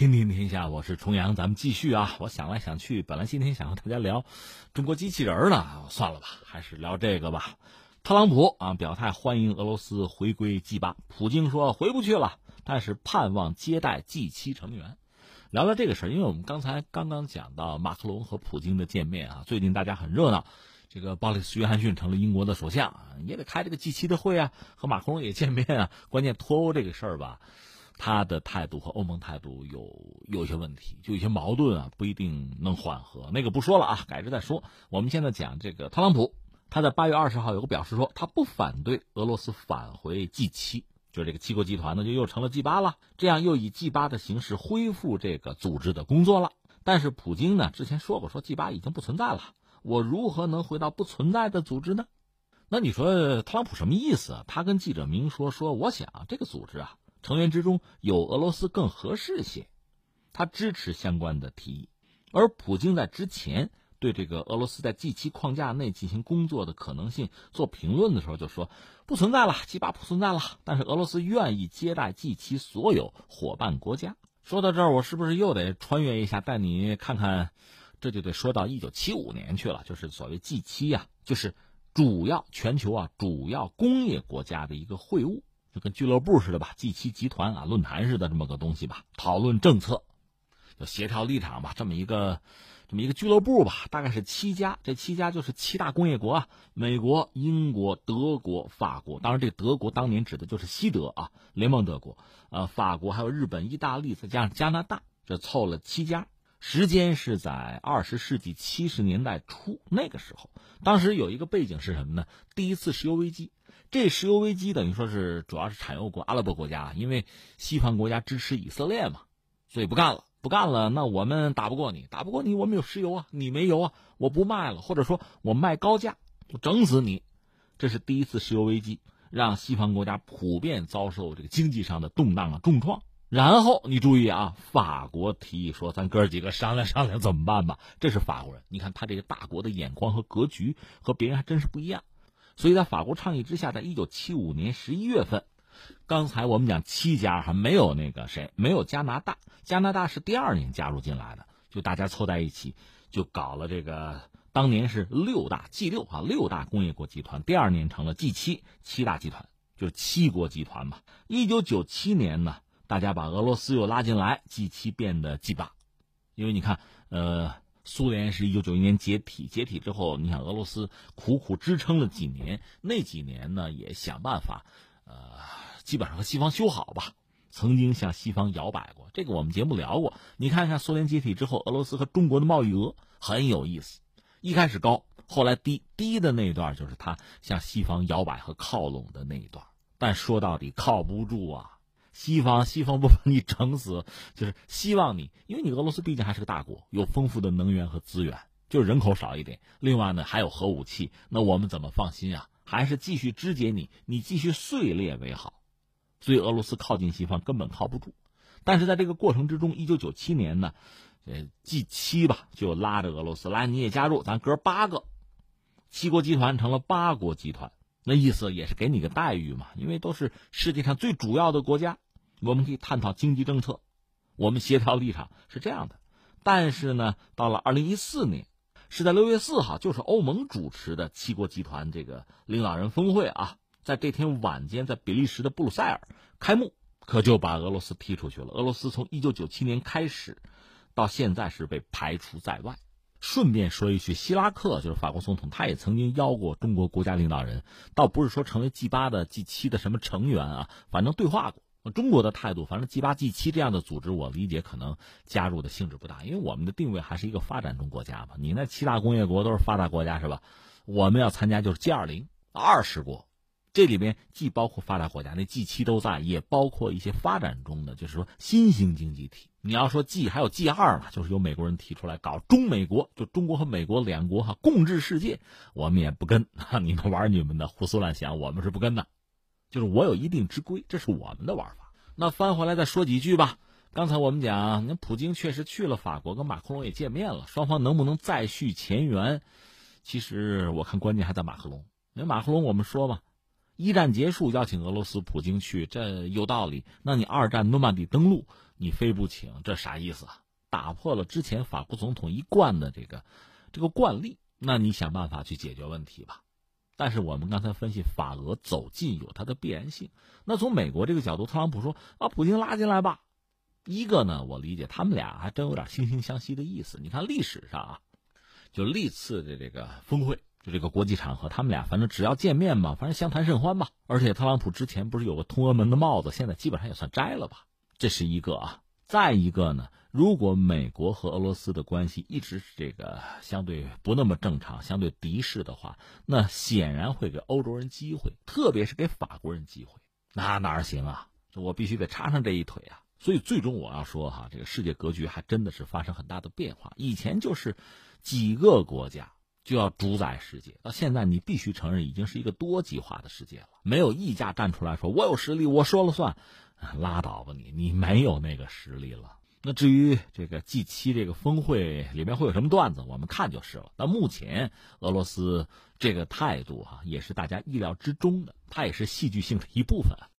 听听天下，我是重阳，咱们继续啊！我想来想去，本来今天想和大家聊中国机器人呢，算了吧，还是聊这个吧。特朗普啊表态欢迎俄罗斯回归 G 八，普京说回不去了，但是盼望接待 G 七成员。聊聊这个事儿，因为我们刚才刚刚讲到马克龙和普京的见面啊，最近大家很热闹，这个鲍里斯·约翰逊成了英国的首相，也得开这个 G 七的会啊，和马克龙也见面啊。关键脱欧这个事儿吧。他的态度和欧盟态度有有些问题，就有些矛盾啊，不一定能缓和。那个不说了啊，改日再说。我们现在讲这个特朗普，他在八月二十号有个表示说，他不反对俄罗斯返回 G 七，就这个七国集团呢，就又成了 G 八了，这样又以 G 八的形式恢复这个组织的工作了。但是普京呢，之前说过，说 G 八已经不存在了，我如何能回到不存在的组织呢？那你说特朗普什么意思？他跟记者明说，说我想这个组织啊。成员之中有俄罗斯更合适些，他支持相关的提议。而普京在之前对这个俄罗斯在 G 七框架内进行工作的可能性做评论的时候就说不存在了，G 八不存在了。但是俄罗斯愿意接待 G 七所有伙伴国家。说到这儿，我是不是又得穿越一下，带你看看？这就得说到一九七五年去了，就是所谓 G 七呀，就是主要全球啊主要工业国家的一个会晤。就跟俱乐部似的吧，G 七集团啊，论坛似的这么个东西吧，讨论政策，就协调立场吧，这么一个，这么一个俱乐部吧，大概是七家，这七家就是七大工业国啊，美国、英国、德国、法国，当然这德国当年指的就是西德啊，联邦德国，呃，法国还有日本、意大利，再加上加拿大，这凑了七家。时间是在二十世纪七十年代初，那个时候，当时有一个背景是什么呢？第一次石油危机。这石油危机等于说是主要是产油国阿拉伯国家，因为西方国家支持以色列嘛，所以不干了，不干了。那我们打不过你，打不过你，我们有石油啊，你没油啊，我不卖了，或者说我卖高价，我整死你。这是第一次石油危机，让西方国家普遍遭受这个经济上的动荡啊重创。然后你注意啊，法国提议说，咱哥几个商量商量怎么办吧。这是法国人，你看他这个大国的眼光和格局和别人还真是不一样。所以在法国倡议之下，在一九七五年十一月份，刚才我们讲七家还没有那个谁，没有加拿大，加拿大是第二年加入进来的，就大家凑在一起，就搞了这个。当年是六大 G 六啊，六大工业国集团，第二年成了 G 七，七大集团就是七国集团嘛。一九九七年呢，大家把俄罗斯又拉进来，G 七变得 G 八，因为你看，呃。苏联是一九九一年解体，解体之后，你想俄罗斯苦苦支撑了几年，那几年呢也想办法，呃，基本上和西方修好吧。曾经向西方摇摆过，这个我们节目聊过。你看看苏联解体之后，俄罗斯和中国的贸易额很有意思，一开始高，后来低，低的那一段就是他向西方摇摆和靠拢的那一段，但说到底靠不住啊。西方，西方不把你整死，就是希望你，因为你俄罗斯毕竟还是个大国，有丰富的能源和资源，就是人口少一点。另外呢，还有核武器，那我们怎么放心啊？还是继续肢解你，你继续碎裂为好。所以俄罗斯靠近西方根本靠不住。但是在这个过程之中，一九九七年呢，呃，G 七吧就拉着俄罗斯来，你也加入，咱哥八个，七国集团成了八国集团。那意思也是给你个待遇嘛，因为都是世界上最主要的国家，我们可以探讨经济政策，我们协调立场是这样的。但是呢，到了二零一四年，是在六月四号，就是欧盟主持的七国集团这个领导人峰会啊，在这天晚间，在比利时的布鲁塞尔开幕，可就把俄罗斯踢出去了。俄罗斯从一九九七年开始，到现在是被排除在外。顺便说一句，希拉克就是法国总统，他也曾经邀过中国国家领导人，倒不是说成为 G 八的 G 七的什么成员啊，反正对话过。中国的态度，反正 G 八 G 七这样的组织，我理解可能加入的性质不大，因为我们的定位还是一个发展中国家嘛。你那七大工业国都是发达国家是吧？我们要参加就是 G 二零二十国。这里边既包括发达国家，那 G 七都在，也包括一些发展中的，就是说新兴经济体。你要说 G 还有 G 二嘛，就是由美国人提出来搞中美国，就中国和美国两国哈共治世界，我们也不跟，你们玩你们的，胡思乱想，我们是不跟的。就是我有一定之规，这是我们的玩法。那翻回来再说几句吧。刚才我们讲，那普京确实去了法国，跟马克龙也见面了，双方能不能再续前缘？其实我看关键还在马克龙，因为马克龙我们说嘛。一战结束邀请俄罗斯普京去，这有道理。那你二战诺曼底登陆你非不请，这啥意思啊？打破了之前法国总统一贯的这个这个惯例，那你想办法去解决问题吧。但是我们刚才分析，法俄走近有它的必然性。那从美国这个角度，特朗普说把普京拉进来吧。一个呢，我理解他们俩还真有点惺惺相惜的意思。你看历史上啊，就历次的这个峰会，就这个国际场合，他们俩反正只要见面嘛，反正相谈甚欢吧。而且特朗普之前不是有个通俄门的帽子，现在基本上也算摘了吧。这是一个啊。再一个呢，如果美国和俄罗斯的关系一直是这个相对不那么正常、相对敌视的话，那显然会给欧洲人机会，特别是给法国人机会。那哪行啊？我必须得插上这一腿啊！所以最终我要说哈，这个世界格局还真的是发生很大的变化。以前就是几个国家就要主宰世界，到现在你必须承认，已经是一个多极化的世界了。没有一家站出来说我有实力，我说了算。拉倒吧你，你没有那个实力了。那至于这个 G 七这个峰会里面会有什么段子，我们看就是了。那目前俄罗斯这个态度啊，也是大家意料之中的，它也是戏剧性的一部分。